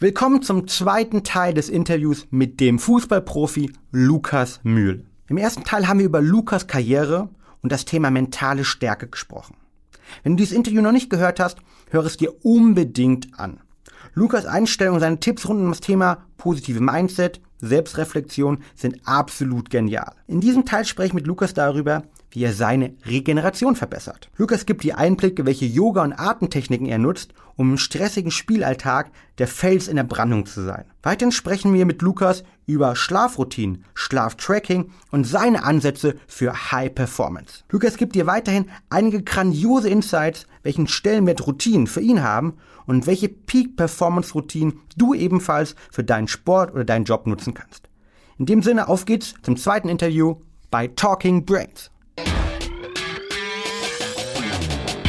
Willkommen zum zweiten Teil des Interviews mit dem Fußballprofi Lukas Mühl. Im ersten Teil haben wir über Lukas Karriere und das Thema mentale Stärke gesprochen. Wenn du dieses Interview noch nicht gehört hast, höre es dir unbedingt an. Lukas Einstellung und seine Tipps rund um das Thema positive Mindset, Selbstreflexion sind absolut genial. In diesem Teil spreche ich mit Lukas darüber, wie er seine Regeneration verbessert. Lukas gibt die Einblicke, welche Yoga- und Atemtechniken er nutzt, um im stressigen Spielalltag der Fels in der Brandung zu sein. Weiterhin sprechen wir mit Lukas über Schlafroutinen, Schlaftracking und seine Ansätze für High Performance. Lukas gibt dir weiterhin einige grandiose Insights, welchen Stellenwert Routinen für ihn haben und welche Peak Performance Routinen du ebenfalls für deinen Sport oder deinen Job nutzen kannst. In dem Sinne, auf geht's zum zweiten Interview bei Talking Brains.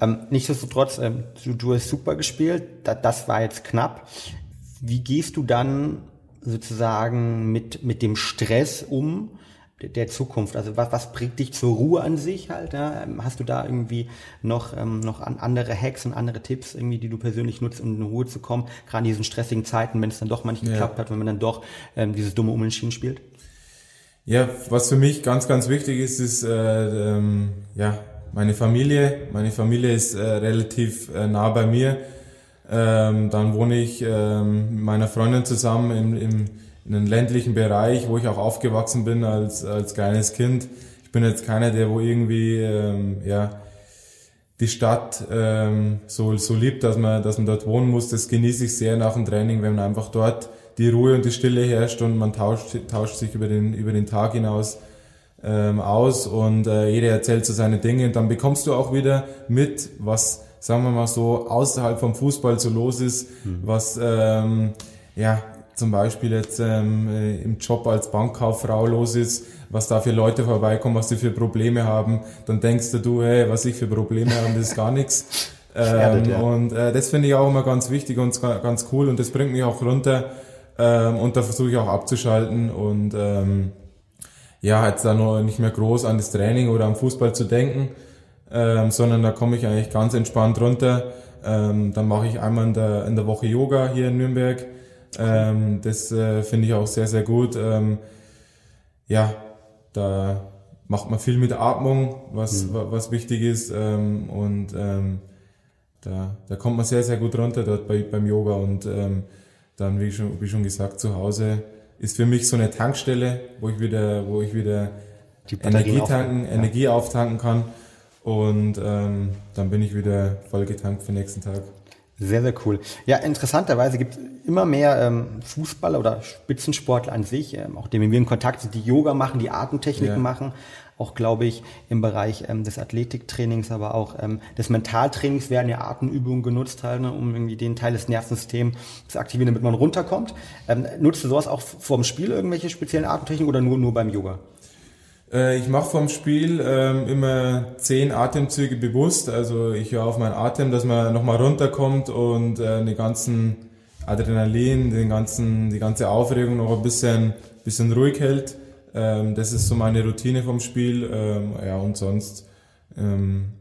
Ähm, nichtsdestotrotz, ähm, du, du hast super gespielt, da, das war jetzt knapp. Wie gehst du dann sozusagen mit, mit dem Stress um der Zukunft? Also was, was bringt dich zur Ruhe an sich halt? Ja? Ähm, hast du da irgendwie noch, ähm, noch an andere Hacks und andere Tipps, irgendwie, die du persönlich nutzt, um in Ruhe zu kommen? Gerade in diesen stressigen Zeiten, wenn es dann doch mal nicht ja. geklappt hat, wenn man dann doch ähm, dieses dumme Unentschieden spielt? Ja, was für mich ganz, ganz wichtig ist, ist äh, ähm, ja meine Familie. Meine Familie ist äh, relativ äh, nah bei mir. Ähm, dann wohne ich ähm, mit meiner Freundin zusammen im, im, in einem ländlichen Bereich, wo ich auch aufgewachsen bin als, als kleines Kind. Ich bin jetzt keiner, der wo irgendwie ähm, ja, die Stadt ähm, so, so liebt, dass man, dass man dort wohnen muss. Das genieße ich sehr nach dem Training, wenn man einfach dort die Ruhe und die Stille herrscht und man tauscht, tauscht sich über den, über den Tag hinaus ähm, aus und äh, jeder erzählt so seine Dinge und dann bekommst du auch wieder mit, was, sagen wir mal so, außerhalb vom Fußball so los ist, mhm. was ähm, ja zum Beispiel jetzt ähm, äh, im Job als Bankkauffrau los ist, was da für Leute vorbeikommen, was die für Probleme haben, dann denkst du, du hey, was ich für Probleme habe, das ist gar nichts. Ähm, ja. Und äh, das finde ich auch immer ganz wichtig und ganz cool und das bringt mich auch runter ähm, und da versuche ich auch abzuschalten und ähm, ja, jetzt da nur nicht mehr groß an das Training oder am Fußball zu denken, ähm, sondern da komme ich eigentlich ganz entspannt runter. Ähm, dann mache ich einmal in der, in der Woche Yoga hier in Nürnberg. Ähm, das äh, finde ich auch sehr, sehr gut. Ähm, ja, da macht man viel mit Atmung, was, mhm. was wichtig ist. Ähm, und ähm, da, da kommt man sehr, sehr gut runter dort bei, beim Yoga. Und ähm, dann, wie schon, wie schon gesagt, zu Hause ist für mich so eine Tankstelle, wo ich wieder, wo ich wieder Energie tanken, ja. Energie auftanken kann. Und ähm, dann bin ich wieder voll getankt für den nächsten Tag. Sehr, sehr cool. Ja, interessanterweise gibt es immer mehr ähm, Fußballer oder Spitzensportler an sich, ähm, auch denen wir in Kontakt sind, die Yoga machen, die Atemtechniken ja. machen, auch glaube ich im Bereich ähm, des Athletiktrainings, aber auch ähm, des Mentaltrainings werden ja Atemübungen genutzt, halt, ne, um irgendwie den Teil des Nervensystems zu aktivieren, damit man runterkommt. Ähm, nutzt du sowas auch vorm Spiel irgendwelche speziellen Atemtechniken oder nur, nur beim Yoga? Äh, ich mache vorm Spiel ähm, immer zehn Atemzüge bewusst. Also ich höre auf meinen Atem, dass man nochmal runterkommt und äh, den ganzen Adrenalin, den ganzen, die ganze Aufregung noch ein bisschen, bisschen ruhig hält. Ähm, das ist so meine Routine vom Spiel. Ähm, ja, und sonst ähm,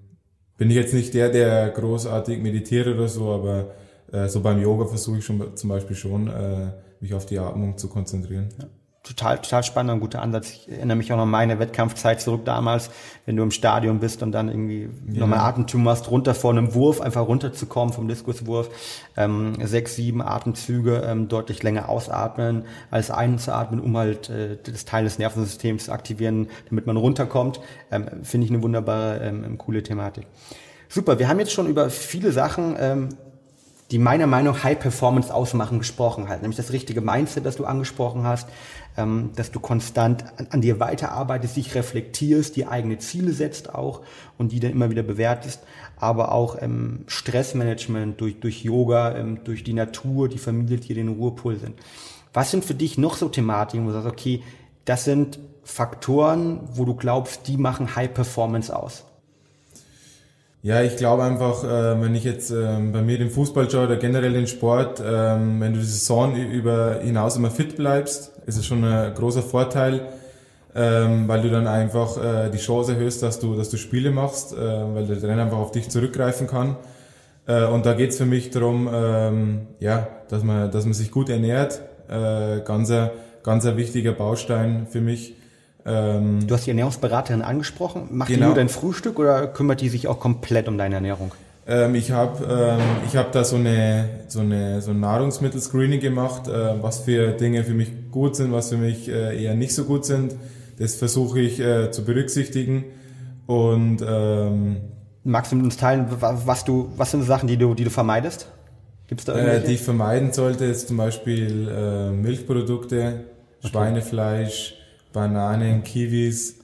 bin ich jetzt nicht der, der großartig meditiert oder so, aber äh, so beim Yoga versuche ich schon zum Beispiel schon, äh, mich auf die Atmung zu konzentrieren. Ja total, total spannend, ein guter Ansatz. Ich erinnere mich auch noch an meine Wettkampfzeit zurück damals, wenn du im Stadion bist und dann irgendwie ja. nochmal Atemzug machst, runter vor einem Wurf, einfach runterzukommen vom Diskuswurf. Ähm, sechs, sieben Atemzüge, ähm, deutlich länger ausatmen, als einzuatmen, um halt äh, das Teil des Nervensystems zu aktivieren, damit man runterkommt. Ähm, Finde ich eine wunderbare, ähm, coole Thematik. Super, wir haben jetzt schon über viele Sachen ähm, die meiner Meinung nach High Performance ausmachen, gesprochen hat. Nämlich das richtige Mindset, das du angesprochen hast, ähm, dass du konstant an, an, dir weiterarbeitest, dich reflektierst, die eigene Ziele setzt auch und die dann immer wieder bewertest, aber auch ähm, Stressmanagement durch, durch Yoga, ähm, durch die Natur, die Familie, die dir den Ruhepol sind. Was sind für dich noch so Thematiken, wo du sagst, okay, das sind Faktoren, wo du glaubst, die machen High Performance aus? Ja, ich glaube einfach, äh, wenn ich jetzt äh, bei mir den Fußball schaue oder generell den Sport, äh, wenn du die Saison über hinaus immer fit bleibst, ist es schon ein großer Vorteil, ähm, weil du dann einfach äh, die Chance erhöhst, dass du, dass du Spiele machst, äh, weil der Trainer einfach auf dich zurückgreifen kann. Und da geht's für mich darum, ähm, ja, dass man, dass man sich gut ernährt, äh, ganz ein wichtiger Baustein für mich. Ähm, du hast die Ernährungsberaterin angesprochen. Macht genau. die nur dein Frühstück oder kümmert die sich auch komplett um deine Ernährung? Ähm, ich habe ähm, ich hab da so eine so eine so ein Nahrungsmittelscreening gemacht, äh, was für Dinge für mich gut sind, was für mich äh, eher nicht so gut sind. Das versuche ich äh, zu berücksichtigen und ähm, Magst du mit uns teilen, was du, was sind Sachen, die du, die du vermeidest? Gibt's da irgendwelche? Äh, die ich vermeiden sollte, ist zum Beispiel äh, Milchprodukte, okay. Schweinefleisch, Bananen, Kiwis.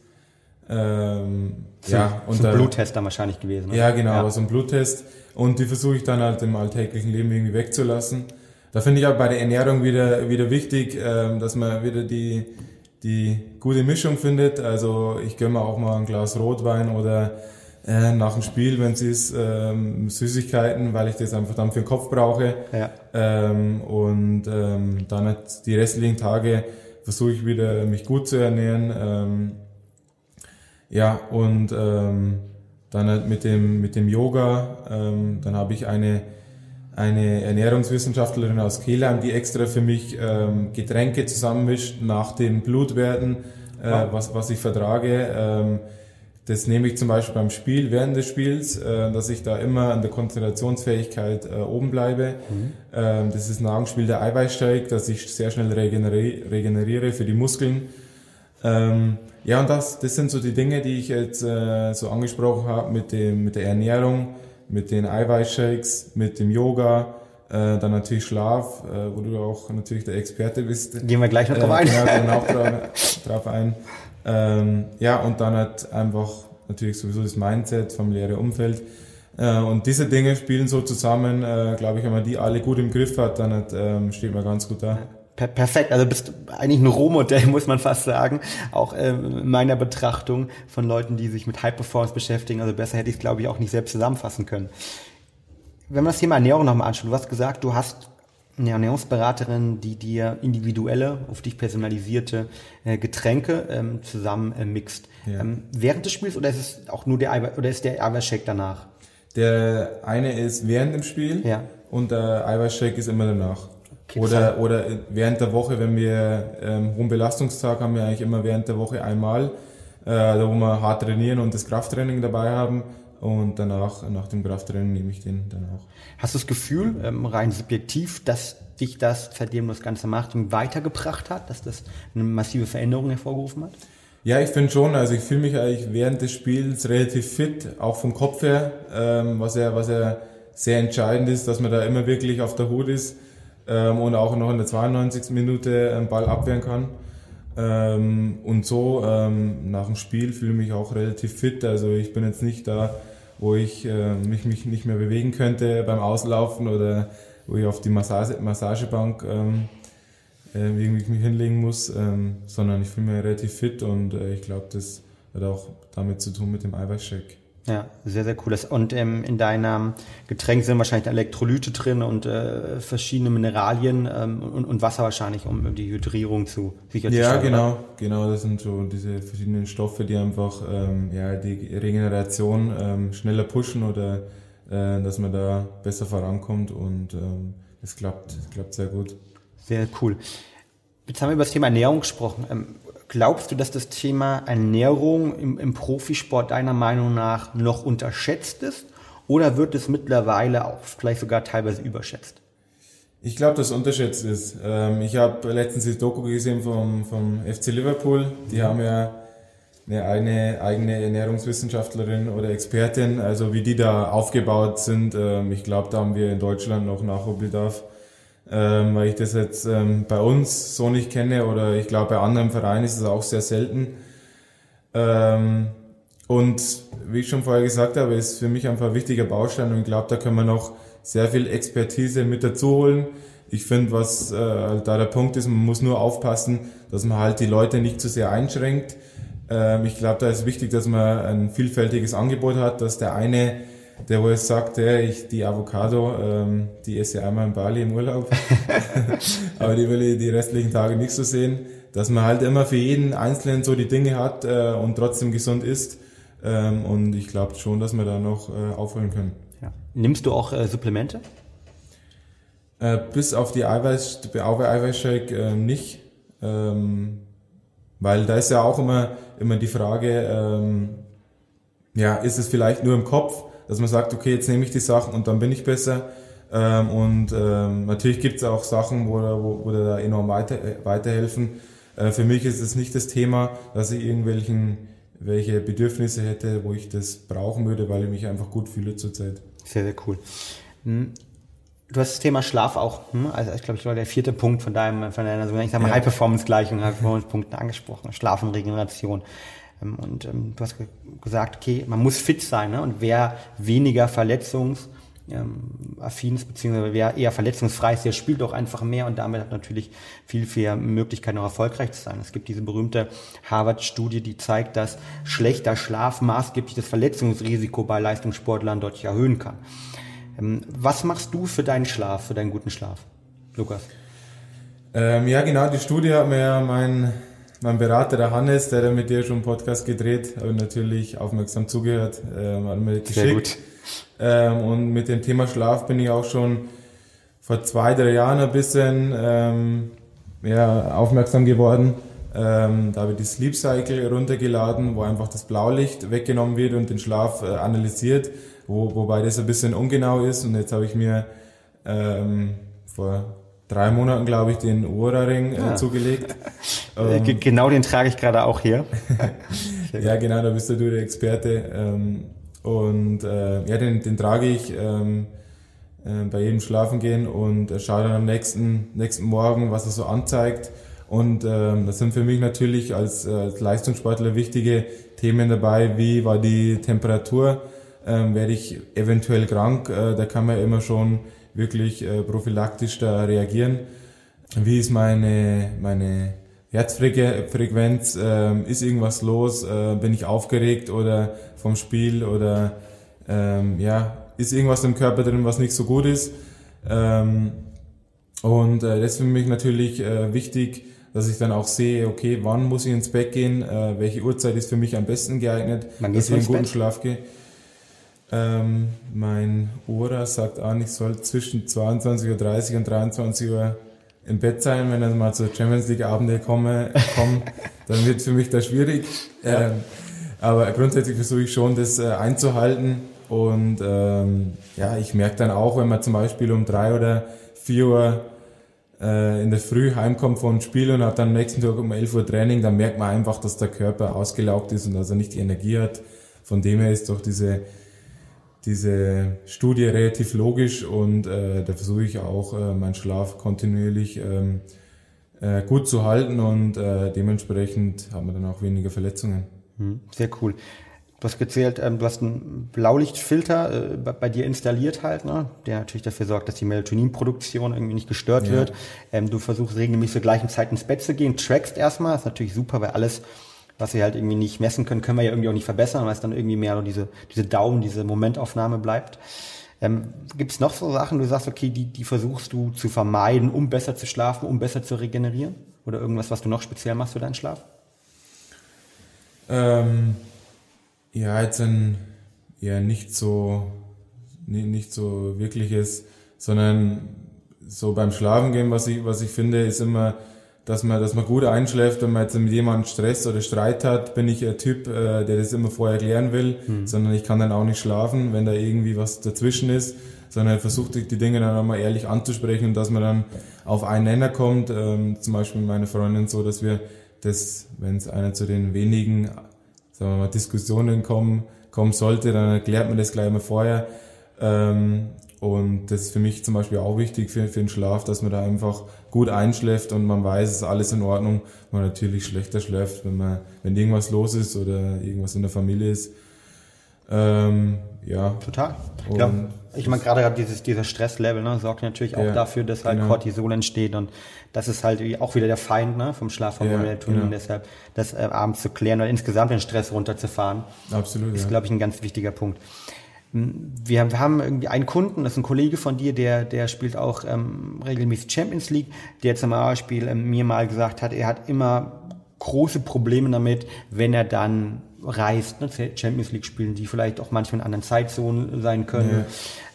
Ähm, so, ja, und so ein Bluttest dann wahrscheinlich gewesen. Oder? Ja, genau, ja. so ein Bluttest. Und die versuche ich dann halt im alltäglichen Leben irgendwie wegzulassen. Da finde ich auch bei der Ernährung wieder, wieder wichtig, ähm, dass man wieder die, die gute Mischung findet. Also ich gönne mir auch mal ein Glas Rotwein oder äh, nach dem Spiel, wenn es ist, ähm, Süßigkeiten, weil ich das einfach dann für den Kopf brauche. Ja. Ähm, und ähm, dann halt die restlichen Tage versuche ich wieder mich gut zu ernähren. Ähm, ja, und ähm, dann halt mit dem, mit dem Yoga, ähm, dann habe ich eine, eine Ernährungswissenschaftlerin aus Kehlheim, die extra für mich ähm, Getränke zusammenmischt nach den Blutwerten, äh, was, was ich vertrage. Ähm, das nehme ich zum Beispiel beim Spiel, während des Spiels, äh, dass ich da immer an der Konzentrationsfähigkeit äh, oben bleibe. Mhm. Ähm, das ist nach dem Spiel der Eiweißsteig, dass ich sehr schnell regeneri regeneriere für die Muskeln. Ähm, ja, und das, das sind so die Dinge, die ich jetzt äh, so angesprochen habe mit, dem, mit der Ernährung, mit den Eiweißshakes, mit dem Yoga, äh, dann natürlich Schlaf, äh, wo du auch natürlich der Experte bist. Gehen wir gleich noch drauf äh, ein. Ja, gehen auch drauf, drauf ein. Ähm, ja, und dann hat einfach natürlich sowieso das Mindset, familiäre Umfeld. Äh, und diese Dinge spielen so zusammen, äh, glaube ich, wenn man die alle gut im Griff hat, dann hat, ähm, steht man ganz gut da. Per perfekt, also bist eigentlich ein Rohmodell, muss man fast sagen. Auch ähm, in meiner Betrachtung von Leuten, die sich mit High Performance beschäftigen. Also besser hätte ich es, glaube ich, auch nicht selbst zusammenfassen können. Wenn man das Thema Ernährung nochmal anschaut, du hast gesagt, du hast eine Ernährungsberaterin, die dir individuelle, auf dich personalisierte äh, Getränke ähm, zusammen äh, mixt. Ja. Ähm, während des Spiels oder ist es auch nur der Eiweiß, oder ist der Eiweißshake danach? Der eine ist während dem Spiel ja. und der Eiweißshake ist immer danach. Okay, oder, oder während der Woche, wenn wir ähm, hohen Belastungstag haben wir eigentlich immer während der Woche einmal, äh, da wo wir hart trainieren und das Krafttraining dabei haben und danach, nach dem Krafttraining nehme ich den dann auch. Hast du das Gefühl, ähm, rein subjektiv, dass dich das, seitdem du das Ganze machst, weitergebracht hat, dass das eine massive Veränderung hervorgerufen hat? Ja, ich finde schon. Also ich fühle mich eigentlich während des Spiels relativ fit, auch vom Kopf her, ähm, was ja, was ja sehr entscheidend ist, dass man da immer wirklich auf der Hut ist ähm, und auch noch in der 92. Minute einen Ball abwehren kann. Ähm, und so ähm, nach dem Spiel fühle ich mich auch relativ fit. Also ich bin jetzt nicht da wo ich äh, mich, mich nicht mehr bewegen könnte beim Auslaufen oder wo ich auf die Massage, Massagebank ähm, äh, irgendwie mich hinlegen muss, ähm, sondern ich fühle mich relativ fit und äh, ich glaube, das hat auch damit zu tun mit dem Eiweißshake. Ja, sehr, sehr cool. Und ähm, in deinem Getränk sind wahrscheinlich Elektrolyte drin und äh, verschiedene Mineralien ähm, und, und Wasser wahrscheinlich, um die Hydrierung zu sicherzustellen. Ja, genau, oder? genau. Das sind so diese verschiedenen Stoffe, die einfach ähm, ja, die Regeneration ähm, schneller pushen oder äh, dass man da besser vorankommt und ähm, das klappt, das klappt sehr gut. Sehr cool. Jetzt haben wir über das Thema Ernährung gesprochen. Glaubst du, dass das Thema Ernährung im, im Profisport deiner Meinung nach noch unterschätzt ist? Oder wird es mittlerweile auch vielleicht sogar teilweise überschätzt? Ich glaube, dass es unterschätzt ist. Ähm, ich habe letztens die Doku gesehen vom, vom FC Liverpool. Die haben ja eine eigene, eigene Ernährungswissenschaftlerin oder Expertin, also wie die da aufgebaut sind. Ähm, ich glaube, da haben wir in Deutschland noch Nachholbedarf ähm, weil ich das jetzt ähm, bei uns so nicht kenne oder ich glaube bei anderen Vereinen ist es auch sehr selten. Ähm, und wie ich schon vorher gesagt habe, ist für mich einfach ein wichtiger Baustein und ich glaube, da können wir noch sehr viel Expertise mit dazu holen. ich finde, was äh, da der Punkt ist, man muss nur aufpassen, dass man halt die Leute nicht zu sehr einschränkt. Ähm, ich glaube, da ist wichtig, dass man ein vielfältiges Angebot hat, dass der eine, der wo jetzt sagt, ja, ich, die Avocado, ähm, die esse ich einmal in Bali im Urlaub, aber die will ich die restlichen Tage nicht so sehen, dass man halt immer für jeden Einzelnen so die Dinge hat äh, und trotzdem gesund isst. Ähm, und ich glaube schon, dass wir da noch äh, aufholen können. Ja. Nimmst du auch äh, Supplemente? Äh, bis auf die Eiweiß, Eiweißshake äh, nicht. Ähm, weil da ist ja auch immer, immer die Frage, ähm, ja, ist es vielleicht nur im Kopf, dass man sagt, okay, jetzt nehme ich die Sachen und dann bin ich besser. Ähm, und ähm, natürlich gibt es auch Sachen, wo, wo, wo da enorm weiter, äh, weiterhelfen. Äh, für mich ist es nicht das Thema, dass ich irgendwelchen welche Bedürfnisse hätte, wo ich das brauchen würde, weil ich mich einfach gut fühle zurzeit. Sehr, sehr cool. Hm. Du hast das Thema Schlaf auch, hm? also ich glaube, ich war der vierte Punkt von deinem, von deiner mal, ja. High-Performance-Gleichung, High-Performance-Punkten angesprochen, Schlaf und Regeneration. Ähm, und ähm, du hast gesagt, okay, man muss fit sein, ne? und wer weniger verletzungs- ähm, ist, beziehungsweise wer eher verletzungsfrei ist, der spielt auch einfach mehr und damit hat natürlich viel, viel Möglichkeiten, auch erfolgreich zu sein. Es gibt diese berühmte Harvard-Studie, die zeigt, dass schlechter Schlaf maßgeblich das Verletzungsrisiko bei Leistungssportlern deutlich erhöhen kann. Was machst du für deinen Schlaf, für deinen guten Schlaf, Lukas? Ähm, ja, genau, die Studie hat mir ja mein, mein Berater, der Hannes, der hat mit dir schon einen Podcast gedreht, habe natürlich aufmerksam zugehört, ähm, hat mir geschickt. Sehr gut. Ähm, und mit dem Thema Schlaf bin ich auch schon vor zwei, drei Jahren ein bisschen ähm, ja, aufmerksam geworden. Ähm, da habe ich die Sleep Cycle runtergeladen, wo einfach das Blaulicht weggenommen wird und den Schlaf äh, analysiert wo, wobei das ein bisschen ungenau ist. Und jetzt habe ich mir ähm, vor drei Monaten, glaube ich, den Ohrring äh, ja. zugelegt. ähm, genau den trage ich gerade auch hier. ja, genau, da bist du der Experte. Ähm, und äh, ja, den, den trage ich ähm, äh, bei jedem Schlafengehen und äh, schaue dann am nächsten, nächsten Morgen, was er so anzeigt. Und ähm, das sind für mich natürlich als, äh, als Leistungssportler wichtige Themen dabei, wie war die Temperatur, ähm, werde ich eventuell krank. Äh, da kann man immer schon wirklich äh, prophylaktisch da reagieren. Wie ist meine, meine Herzfrequenz? Äh, ist irgendwas los? Äh, bin ich aufgeregt oder vom Spiel oder ähm, ja, ist irgendwas im Körper drin, was nicht so gut ist? Ähm, und äh, das ist für mich natürlich äh, wichtig, dass ich dann auch sehe, okay, wann muss ich ins Bett gehen, äh, welche Uhrzeit ist für mich am besten geeignet, dass ich in guten Bett? Schlaf gehe. Ähm, mein Ora sagt an, ich soll zwischen 22.30 Uhr und 23 Uhr im Bett sein. Wenn dann mal zur Champions League Abende komme, komme dann wird für mich das schwierig. Ja. Ähm, aber grundsätzlich versuche ich schon, das äh, einzuhalten. Und ähm, ja, ich merke dann auch, wenn man zum Beispiel um drei oder vier Uhr äh, in der Früh heimkommt von einem Spiel und hat dann am nächsten Tag um 11 Uhr Training, dann merkt man einfach, dass der Körper ausgelaugt ist und dass er nicht die Energie hat. Von dem her ist doch diese diese Studie relativ logisch und äh, da versuche ich auch äh, meinen Schlaf kontinuierlich ähm, äh, gut zu halten und äh, dementsprechend haben wir dann auch weniger Verletzungen. Hm, sehr cool. Du hast gezählt, ähm, du hast einen Blaulichtfilter äh, bei, bei dir installiert halt, ne? der natürlich dafür sorgt, dass die Melatoninproduktion irgendwie nicht gestört ja. wird. Ähm, du versuchst regelmäßig zur gleichen Zeit ins Bett zu gehen, trackst erstmal, ist natürlich super, weil alles was wir halt irgendwie nicht messen können, können wir ja irgendwie auch nicht verbessern, weil es dann irgendwie mehr nur diese, diese Daumen, diese Momentaufnahme bleibt. Ähm, Gibt es noch so Sachen, du sagst, okay, die, die versuchst du zu vermeiden, um besser zu schlafen, um besser zu regenerieren? Oder irgendwas, was du noch speziell machst für deinen Schlaf? Ähm, ja, jetzt ein ja nicht so nicht so wirkliches, sondern so beim Schlafen gehen, was ich was ich finde, ist immer dass man, dass man gut einschläft, wenn man jetzt mit jemandem Stress oder Streit hat, bin ich ein Typ, äh, der das immer vorher klären will, mhm. sondern ich kann dann auch nicht schlafen, wenn da irgendwie was dazwischen ist, sondern versuche die Dinge dann auch mal ehrlich anzusprechen und dass man dann auf einen Nenner kommt, ähm, zum Beispiel mit meiner Freundin so, dass wir das, wenn es einer zu den wenigen, sagen wir mal, Diskussionen kommen, kommen sollte, dann erklärt man das gleich mal vorher, ähm, und das ist für mich zum Beispiel auch wichtig für, für den Schlaf, dass man da einfach gut einschläft und man weiß, es ist alles in Ordnung. Man natürlich schlechter schläft, wenn man, wenn irgendwas los ist oder irgendwas in der Familie ist. Ähm, ja. Total. Ich, glaub, ich meine, gerade dieses, dieser Stresslevel ne, sorgt natürlich auch ja, dafür, dass halt genau. Cortisol entsteht und das ist halt auch wieder der Feind ne, vom Schlafhormon ja, Melatonin. Genau. Deshalb das äh, abends zu klären oder insgesamt den Stress runterzufahren, Absolut, ist, ja. glaube ich, ein ganz wichtiger Punkt. Hm, wir, wir haben irgendwie einen Kunden, das ist ein Kollege von dir, der, der spielt auch ähm, regelmäßig Champions League, der zum Beispiel ähm, mir mal gesagt hat, er hat immer große Probleme damit, wenn er dann reist, ne? Champions League spielen, die vielleicht auch manchmal in anderen Zeitzonen sein können.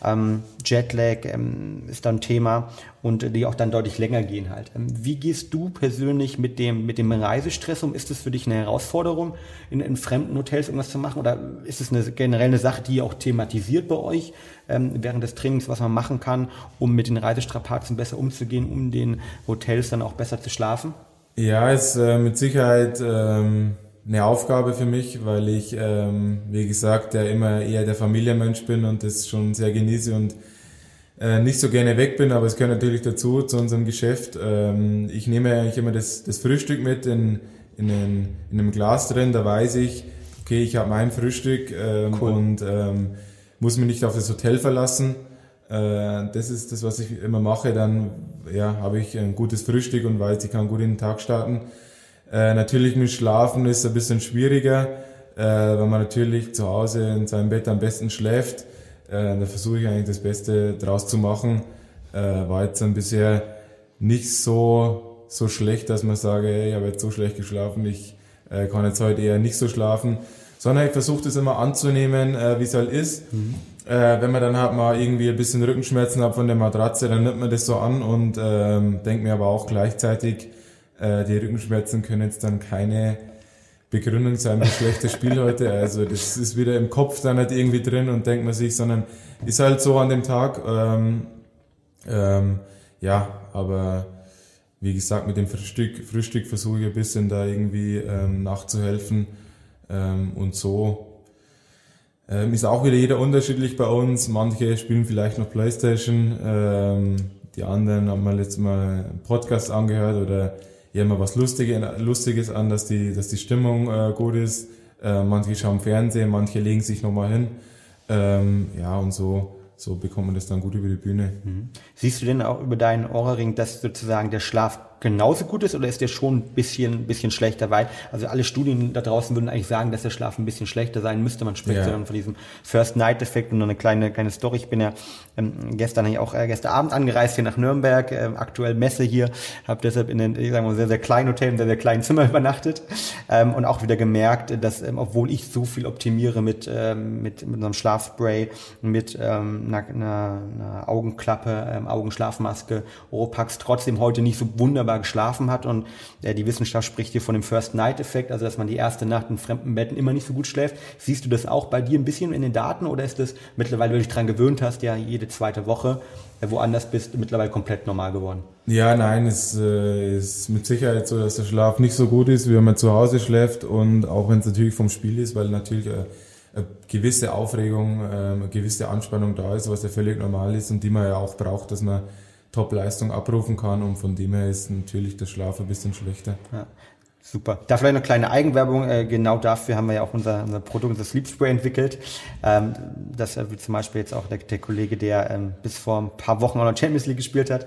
Ja. Ähm, Jetlag ähm, ist dann Thema und die auch dann deutlich länger gehen halt. Ähm, wie gehst du persönlich mit dem, mit dem Reisestress um? Ist es für dich eine Herausforderung, in, in fremden Hotels irgendwas zu machen? Oder ist es eine, generell eine Sache, die ihr auch thematisiert bei euch ähm, während des Trainings, was man machen kann, um mit den Reisestrapazen besser umzugehen, um den Hotels dann auch besser zu schlafen? Ja, ist äh, mit Sicherheit ähm, eine Aufgabe für mich, weil ich, ähm, wie gesagt, ja immer eher der Familienmensch bin und das schon sehr genieße und äh, nicht so gerne weg bin, aber es gehört natürlich dazu, zu unserem Geschäft. Ähm, ich nehme eigentlich immer das, das Frühstück mit in, in, einen, in einem Glas drin, da weiß ich, okay, ich habe mein Frühstück ähm, cool. und ähm, muss mich nicht auf das Hotel verlassen. Äh, das ist das, was ich immer mache. Dann ja, habe ich ein gutes Frühstück und weiß, ich kann gut in den Tag starten. Äh, natürlich mit Schlafen ist ein bisschen schwieriger, äh, wenn man natürlich zu Hause in seinem Bett am besten schläft. Äh, da versuche ich eigentlich das Beste draus zu machen. Äh, war jetzt dann bisher nicht so, so schlecht, dass man sage, hey, ich habe jetzt so schlecht geschlafen, ich äh, kann jetzt heute eher nicht so schlafen. Sondern ich versuche das immer anzunehmen, wie es halt ist. Mhm. Äh, wenn man dann halt mal irgendwie ein bisschen Rückenschmerzen hat von der Matratze, dann nimmt man das so an und ähm, denkt mir aber auch gleichzeitig, äh, die Rückenschmerzen können jetzt dann keine Begründung sein für schlechtes Spiel heute. Also das ist wieder im Kopf dann nicht irgendwie drin und denkt man sich, sondern ist halt so an dem Tag. Ähm, ähm, ja, aber wie gesagt, mit dem Frühstück, Frühstück versuche ich ein bisschen da irgendwie ähm, nachzuhelfen ähm, und so. Ähm, ist auch wieder jeder unterschiedlich bei uns. Manche spielen vielleicht noch Playstation, ähm, die anderen haben mal letztes Mal einen Podcast angehört oder ja immer was Lustiges, Lustiges an, dass die, dass die Stimmung äh, gut ist. Äh, manche schauen Fernsehen, manche legen sich nochmal hin. Ähm, ja, und so, so bekommt man das dann gut über die Bühne. Mhm. Siehst du denn auch über deinen Ohrring, dass sozusagen der Schlaf genauso gut ist oder ist der schon ein bisschen, bisschen schlechter? Weil, also alle Studien da draußen würden eigentlich sagen, dass der Schlaf ein bisschen schlechter sein müsste. Man spricht ja. dann von diesem First-Night-Effekt und noch eine kleine, kleine Story. Ich bin ja ähm, gestern eigentlich auch äh, gestern Abend angereist hier nach Nürnberg, äh, aktuell Messe hier, habe deshalb in einem, ich sag mal, sehr, sehr kleinen Hotel, in sehr, sehr kleinen Zimmer übernachtet ähm, und auch wieder gemerkt, dass, ähm, obwohl ich so viel optimiere mit, ähm, mit, mit einem Schlafspray, mit ähm, einer, einer, einer Augenklappe, ähm, Augenschlafmaske, Oropax, trotzdem heute nicht so wunderbar wunderbar geschlafen hat und äh, die Wissenschaft spricht hier von dem First Night Effekt, also dass man die erste Nacht in fremden Betten immer nicht so gut schläft. Siehst du das auch bei dir ein bisschen in den Daten oder ist das mittlerweile, weil du dich dran gewöhnt hast, ja jede zweite Woche äh, woanders bist, mittlerweile komplett normal geworden? Ja, nein, es äh, ist mit Sicherheit so, dass der Schlaf nicht so gut ist, wie wenn man zu Hause schläft und auch wenn es natürlich vom Spiel ist, weil natürlich äh, eine gewisse Aufregung, ähm, eine gewisse Anspannung da ist, was ja völlig normal ist und die man ja auch braucht, dass man Top-Leistung abrufen kann und von dem her ist natürlich der Schlaf ein bisschen schlechter. Ja. Super. Da vielleicht eine kleine Eigenwerbung. Äh, genau dafür haben wir ja auch unser, unser Produkt, das Sleep Spray entwickelt. Ähm, das äh, wie zum Beispiel jetzt auch der, der Kollege, der ähm, bis vor ein paar Wochen auch noch Champions League gespielt hat,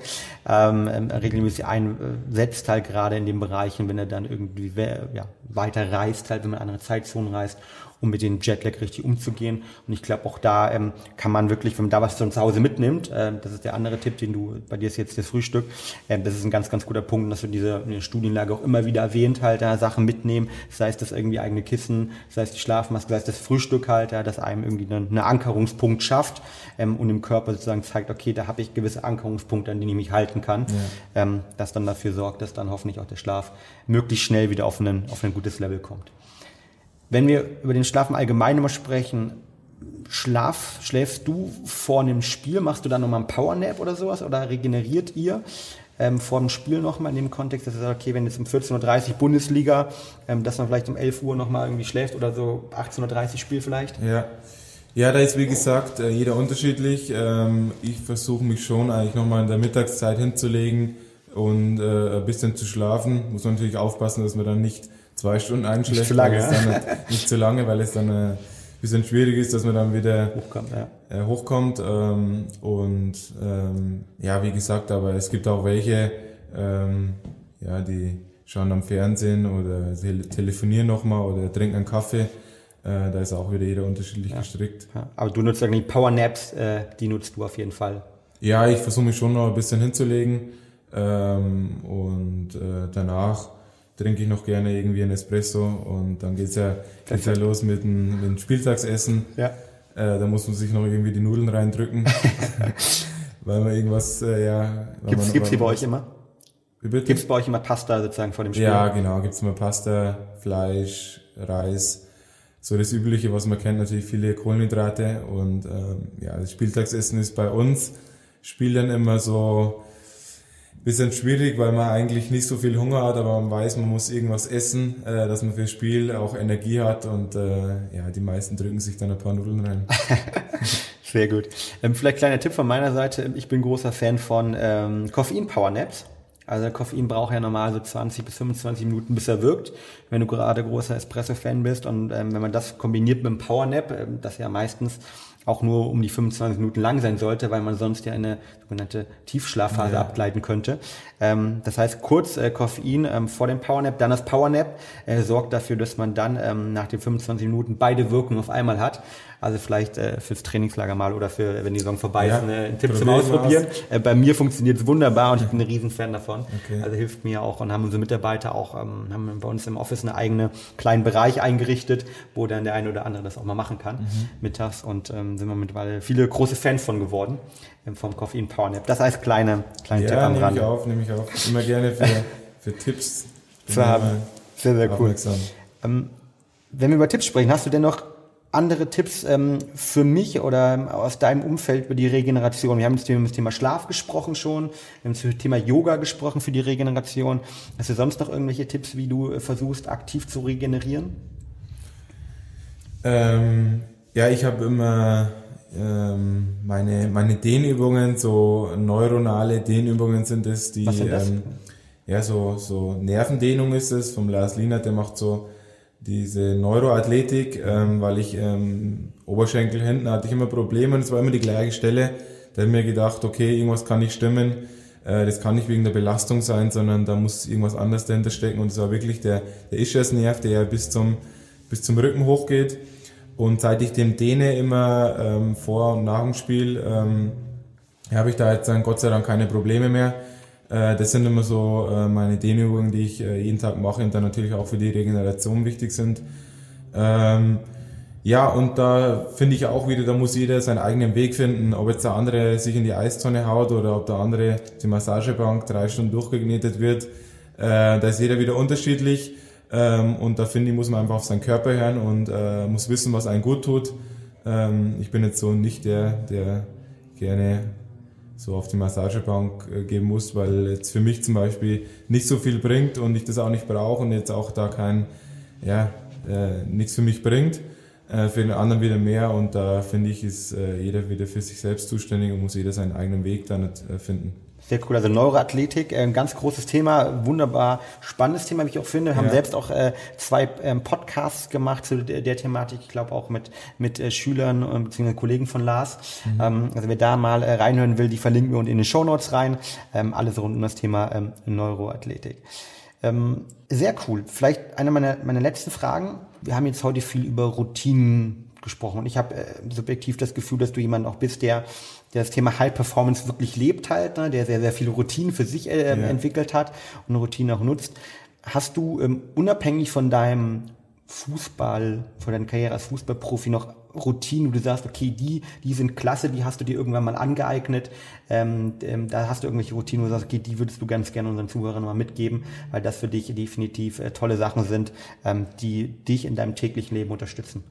ähm, regelmäßig einsetzt halt gerade in den Bereichen, wenn er dann irgendwie ja, weiter reist, halt wenn man in andere Zeitzonen reist um mit dem Jetlag richtig umzugehen. Und ich glaube, auch da ähm, kann man wirklich, wenn man da was zu Hause mitnimmt, äh, das ist der andere Tipp, den du, bei dir ist jetzt das Frühstück, äh, das ist ein ganz, ganz guter Punkt, dass du diese Studienlage auch immer wieder erwähnt halt, da Sachen mitnehmen, sei es das irgendwie eigene Kissen, sei es die Schlafmaske, sei es das Frühstück halt, ja, das einem irgendwie einen, einen Ankerungspunkt schafft ähm, und im Körper sozusagen zeigt, okay, da habe ich gewisse Ankerungspunkte, an denen ich mich halten kann, ja. ähm, das dann dafür sorgt, dass dann hoffentlich auch der Schlaf möglichst schnell wieder auf, einen, auf ein gutes Level kommt. Wenn wir über den Schlaf im Allgemeinen mal sprechen, Schlaf, schläfst du vor einem Spiel? Machst du dann nochmal einen Powernap oder sowas? Oder regeneriert ihr ähm, vor dem Spiel nochmal in dem Kontext, dass ihr sagt, okay, wenn jetzt um 14.30 Uhr Bundesliga, ähm, dass man vielleicht um 11 Uhr nochmal irgendwie schläft oder so 18.30 Uhr Spiel vielleicht? Ja. Ja, da ist wie gesagt äh, jeder unterschiedlich. Ähm, ich versuche mich schon eigentlich nochmal in der Mittagszeit hinzulegen und äh, ein bisschen zu schlafen. Muss man natürlich aufpassen, dass man dann nicht zwei Stunden einschläft. Nicht zu lange. Dann, nicht zu lange, weil es dann äh, bisschen schwierig ist, dass man dann wieder hochkommt. Ja. Äh, hochkommt ähm, und ähm, ja, wie gesagt, aber es gibt auch welche, ähm, ja, die schauen am Fernsehen oder te telefonieren nochmal oder trinken einen Kaffee. Äh, da ist auch wieder jeder unterschiedlich ja. gestrickt. Aber du nutzt irgendwie Power Naps, äh, die nutzt du auf jeden Fall. Ja, ich versuche mich schon noch ein bisschen hinzulegen ähm, und äh, danach trinke ich noch gerne irgendwie ein Espresso und dann geht's ja, geht's ja los mit dem, mit dem Spieltagsessen. Ja. Äh, da muss man sich noch irgendwie die Nudeln reindrücken, weil man irgendwas, äh, ja. Gibt's, man, gibt's die bei euch immer? Bitte? Gibt's bei euch immer Pasta sozusagen vor dem Spiel? Ja, genau, gibt's immer Pasta, Fleisch, Reis, so das Übliche, was man kennt, natürlich viele Kohlenhydrate und ähm, ja, das Spieltagsessen ist bei uns Spielern immer so bisschen schwierig, weil man eigentlich nicht so viel Hunger hat, aber man weiß, man muss irgendwas essen, äh, dass man fürs Spiel auch Energie hat und äh, ja, die meisten drücken sich dann ein paar Nudeln rein. Sehr gut. Ähm, vielleicht kleiner Tipp von meiner Seite. Ich bin großer Fan von ähm, Koffein-Power-Naps. Also Koffein braucht ja normal so 20 bis 25 Minuten, bis er wirkt. Wenn du gerade großer Espresso-Fan bist und ähm, wenn man das kombiniert mit einem Power-Nap, ähm, das ja meistens auch nur um die 25 Minuten lang sein sollte, weil man sonst ja eine sogenannte Tiefschlafphase ja. abgleiten könnte. Ähm, das heißt, kurz äh, Koffein ähm, vor dem Powernap, dann das Powernap äh, sorgt dafür, dass man dann ähm, nach den 25 Minuten beide Wirkungen auf einmal hat. Also vielleicht äh, fürs Trainingslager mal oder für, wenn die Saison vorbei ja, ist, ne, ein Tipp zum Ausprobieren. Äh, bei mir funktioniert es wunderbar und ich bin ein Riesenfan davon. Okay. Also hilft mir auch und haben unsere Mitarbeiter auch, ähm, haben bei uns im Office eine eigene kleinen Bereich eingerichtet, wo dann der eine oder andere das auch mal machen kann mhm. mittags und ähm, sind wir mittlerweile viele große Fans von geworden ähm, vom Koffein Power Nap. Das als kleine, kleine ja, Tipp am nehme Rande. ich auf, nehme ich auf. Immer gerne für, für Tipps. Zu haben. Sehr, sehr cool. Ähm, wenn wir über Tipps sprechen, hast du denn noch andere Tipps ähm, für mich oder aus deinem Umfeld über die Regeneration? Wir haben jetzt über das Thema Schlaf gesprochen schon, wir haben das Thema Yoga gesprochen für die Regeneration. Hast du sonst noch irgendwelche Tipps, wie du äh, versuchst, aktiv zu regenerieren? Ähm, ja, ich habe immer ähm, meine, meine Dehnübungen, so neuronale Dehnübungen sind es, die Was sind das? Ähm, ja so, so Nervendehnung ist es, vom Lars Lienert, der macht so diese Neuroathletik, ähm, weil ich ähm, Oberschenkel hinten hatte ich immer Probleme und es war immer die gleiche Stelle. Da habe ich mir gedacht, okay, irgendwas kann nicht stimmen. Äh, das kann nicht wegen der Belastung sein, sondern da muss irgendwas anderes dahinter stecken. Und es war wirklich der, der Ischiasnerv, der ja bis zum, bis zum Rücken hochgeht. Und seit ich den dehne immer ähm, vor und nach dem Spiel, ähm, habe ich da jetzt dann Gott sei Dank keine Probleme mehr. Äh, das sind immer so äh, meine Dehnübungen, die ich äh, jeden Tag mache und dann natürlich auch für die Regeneration wichtig sind. Ähm, ja, und da finde ich auch wieder, da muss jeder seinen eigenen Weg finden, ob jetzt der andere sich in die Eistonne haut oder ob der andere die Massagebank drei Stunden durchgeknetet wird. Da ist jeder wieder unterschiedlich ähm, und da finde ich, muss man einfach auf seinen Körper hören und muss wissen, was einen gut tut. Ähm, ich bin jetzt so nicht der, der gerne so auf die Massagebank äh, geben muss, weil jetzt für mich zum Beispiel nicht so viel bringt und ich das auch nicht brauche und jetzt auch da kein, ja, äh, nichts für mich bringt. Äh, für den anderen wieder mehr und da finde ich, ist äh, jeder wieder für sich selbst zuständig und muss jeder seinen eigenen Weg dann äh, finden. Sehr cool. Also Neuroathletik, äh, ein ganz großes Thema, wunderbar spannendes Thema, wie ich auch finde. Haben ja. selbst auch äh, zwei ähm, Podcasts gemacht zu der, der Thematik. Ich glaube auch mit mit äh, Schülern äh, bzw. Kollegen von Lars. Mhm. Ähm, also wer da mal äh, reinhören will, die verlinken wir unten in den Show Notes rein. Ähm, alles rund um das Thema ähm, Neuroathletik. Ähm, sehr cool. Vielleicht eine meiner, meiner letzten Fragen. Wir haben jetzt heute viel über Routinen gesprochen. Und ich habe äh, subjektiv das Gefühl, dass du jemand auch bist, der, der das Thema High Performance wirklich lebt halt, ne? der sehr, sehr viele Routinen für sich äh, ja. entwickelt hat und Routinen auch nutzt. Hast du ähm, unabhängig von deinem Fußball, von deiner Karriere als Fußballprofi noch Routinen, wo du sagst, okay, die, die sind klasse, die hast du dir irgendwann mal angeeignet. Ähm, ähm, da hast du irgendwelche Routinen, wo du sagst, okay, die würdest du ganz gerne unseren Zuhörern mal mitgeben, weil das für dich definitiv äh, tolle Sachen sind, ähm, die dich in deinem täglichen Leben unterstützen.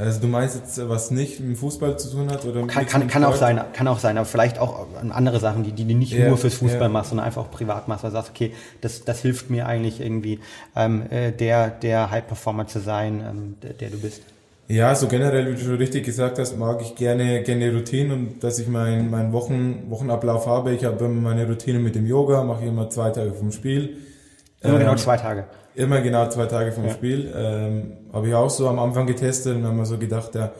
Also du meinst jetzt, was nicht mit Fußball zu tun hat oder kann, kann, kann auch sein, kann auch sein, aber vielleicht auch andere Sachen, die, die du nicht yeah, nur fürs Fußball yeah. machst, sondern einfach auch privat machst, weil du sagst, okay, das, das hilft mir eigentlich irgendwie, ähm, äh, der, der High Performer zu sein, ähm, der, der du bist. Ja, so generell, wie du schon richtig gesagt hast, mag ich gerne, gerne Routinen und dass ich meinen mein Wochen, Wochenablauf habe. Ich habe immer meine Routine mit dem Yoga, mache ich immer zwei Tage vom Spiel. Immer genau ähm, zwei Tage. Immer genau zwei Tage vom ja. Spiel. Ähm, Habe ich auch so am Anfang getestet und haben wir so gedacht, ja,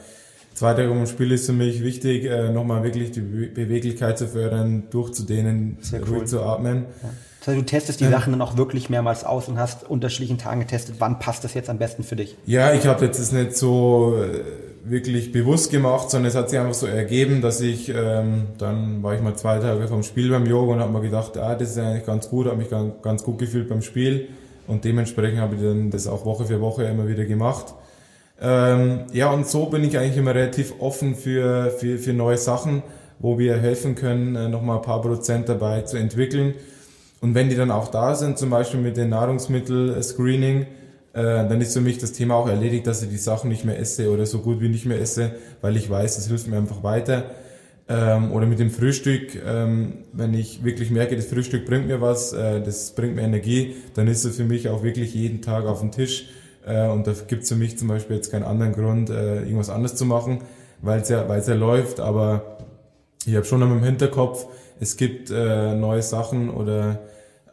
zwei Tage vom Spiel ist für mich wichtig, äh, nochmal wirklich die Beweglichkeit zu fördern, durchzudehnen, Sehr ruhig zu atmen. Ja. Das heißt, du testest die ähm, Sachen dann auch wirklich mehrmals aus und hast unterschiedlichen Tagen getestet, wann passt das jetzt am besten für dich? Ja, ich habe jetzt das nicht so äh, wirklich bewusst gemacht, sondern es hat sich einfach so ergeben, dass ich, ähm, dann war ich mal zwei Tage vom Spiel beim Yoga und habe mir gedacht, ah, das ist eigentlich ganz gut, habe mich ganz, gut gefühlt beim Spiel und dementsprechend habe ich dann das auch Woche für Woche immer wieder gemacht. Ähm, ja, und so bin ich eigentlich immer relativ offen für, für, für neue Sachen, wo wir helfen können, äh, nochmal ein paar Prozent dabei zu entwickeln. Und wenn die dann auch da sind, zum Beispiel mit dem Nahrungsmittel-Screening, äh, dann ist für mich das Thema auch erledigt, dass ich die Sachen nicht mehr esse oder so gut wie nicht mehr esse, weil ich weiß, das hilft mir einfach weiter. Ähm, oder mit dem Frühstück, ähm, wenn ich wirklich merke, das Frühstück bringt mir was, äh, das bringt mir Energie, dann ist es für mich auch wirklich jeden Tag auf dem Tisch. Äh, und da gibt es für mich zum Beispiel jetzt keinen anderen Grund, äh, irgendwas anderes zu machen, weil es ja, ja läuft. Aber ich habe schon im Hinterkopf, es gibt äh, neue Sachen oder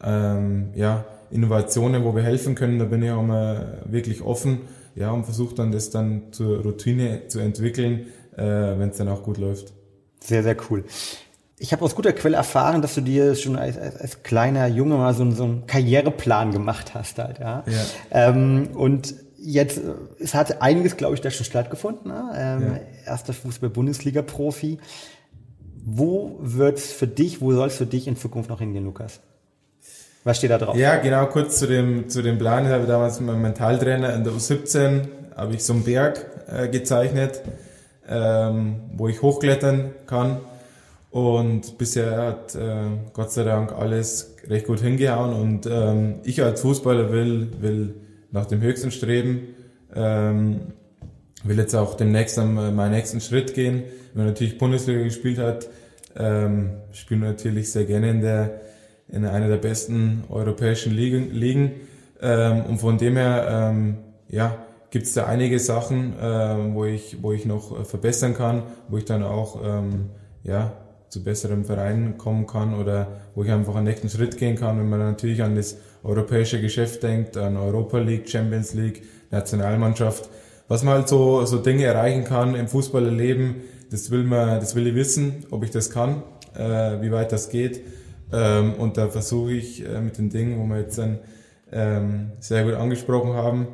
ähm, ja, Innovationen, wo wir helfen können. Da bin ich auch mal wirklich offen ja, und versuche dann das dann zur Routine zu entwickeln, äh, wenn es dann auch gut läuft. Sehr, sehr cool. Ich habe aus guter Quelle erfahren, dass du dir schon als, als, als kleiner Junge mal so, so einen Karriereplan gemacht hast halt, ja. ja. Ähm, und jetzt, es hat einiges, glaube ich, da schon stattgefunden. Ne? Ähm, ja. Erster Fußball-Bundesliga-Profi. Wo wird's für dich, wo soll es für dich in Zukunft noch hingehen, Lukas? Was steht da drauf? Ja, genau, kurz zu dem, zu dem Plan. Ich habe damals mit meinem Mentaltrainer in der U17 habe ich so einen Berg äh, gezeichnet, ähm, wo ich hochklettern kann. Und bisher hat äh, Gott sei Dank alles recht gut hingehauen. Und ähm, ich als Fußballer will, will nach dem Höchsten streben. Ähm, will jetzt auch demnächst an meinen nächsten Schritt gehen. Wenn man natürlich Bundesliga gespielt hat, ähm, spiele natürlich sehr gerne in der in einer der besten europäischen Ligen. Ligen. Ähm, und von dem her, ähm, ja, gibt es da einige Sachen, äh, wo ich, wo ich noch äh, verbessern kann, wo ich dann auch, ähm, ja, zu besseren Vereinen kommen kann oder wo ich einfach einen nächsten Schritt gehen kann, wenn man natürlich an das europäische Geschäft denkt, an Europa League, Champions League, Nationalmannschaft, was man halt so, so Dinge erreichen kann im Fußballerleben, das will man, das will ich wissen, ob ich das kann, äh, wie weit das geht. Ähm, und da versuche ich äh, mit den Dingen, wo wir jetzt dann ähm, sehr gut angesprochen haben,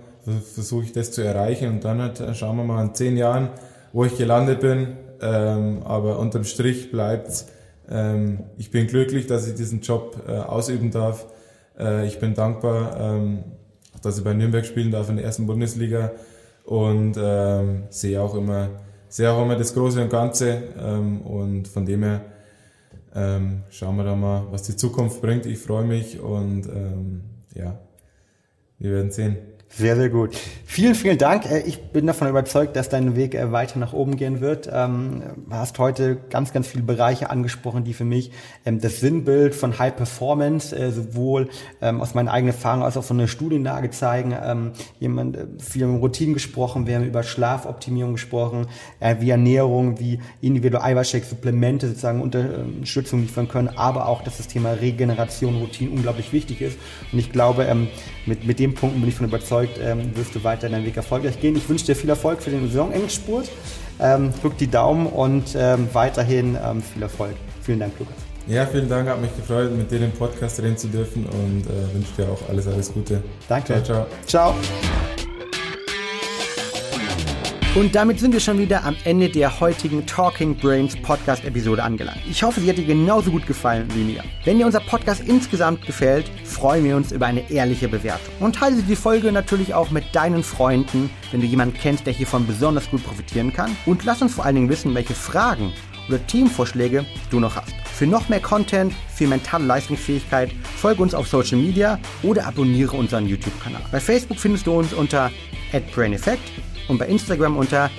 versuche ich das zu erreichen und dann halt, schauen wir mal in zehn Jahren, wo ich gelandet bin. Ähm, aber unterm Strich bleibt, ähm, ich bin glücklich, dass ich diesen Job äh, ausüben darf. Äh, ich bin dankbar, ähm, dass ich bei Nürnberg spielen darf in der ersten Bundesliga und ähm, sehe auch immer, sehe auch immer das Große und Ganze ähm, und von dem her ähm, schauen wir da mal, was die Zukunft bringt. Ich freue mich und ähm, ja, wir werden sehen. Sehr, sehr gut. Vielen, vielen Dank. Äh, ich bin davon überzeugt, dass dein Weg äh, weiter nach oben gehen wird. Ähm, du hast heute ganz, ganz viele Bereiche angesprochen, die für mich ähm, das Sinnbild von High Performance äh, sowohl ähm, aus meiner eigenen Erfahrung als auch von der Studienlage zeigen. Jemand viel über Routinen gesprochen, wir haben über Schlafoptimierung gesprochen, wie Ernährung, wie individuelle Eiweißshake, Supplemente sozusagen Unterstützung liefern können, aber auch, dass das Thema Regeneration, Routinen unglaublich wichtig ist. Und ich glaube, mit, mit dem Punkt bin ich von überzeugt, überzeugt, ähm, wirst du weiter deinen Weg erfolgreich gehen. Ich wünsche dir viel Erfolg für den Saisonendspurt. Ähm, drück die Daumen und ähm, weiterhin ähm, viel Erfolg. Vielen Dank, Lukas. Ja, vielen Dank, hat mich gefreut, mit dir im Podcast reden zu dürfen und äh, wünsche dir auch alles, alles Gute. Danke. Ciao, ciao. Ciao. Und damit sind wir schon wieder am Ende der heutigen Talking Brains Podcast Episode angelangt. Ich hoffe, sie hat dir genauso gut gefallen wie mir. Wenn dir unser Podcast insgesamt gefällt, freuen wir uns über eine ehrliche Bewertung. Und teile die Folge natürlich auch mit deinen Freunden, wenn du jemanden kennst, der hiervon besonders gut profitieren kann. Und lass uns vor allen Dingen wissen, welche Fragen oder Teamvorschläge du noch hast. Für noch mehr Content, für mentale Leistungsfähigkeit, folge uns auf Social Media oder abonniere unseren YouTube-Kanal. Bei Facebook findest du uns unter @braineffect und bei Instagram unter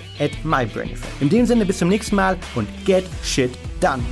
@mybraineffect. In dem Sinne bis zum nächsten Mal und get shit done.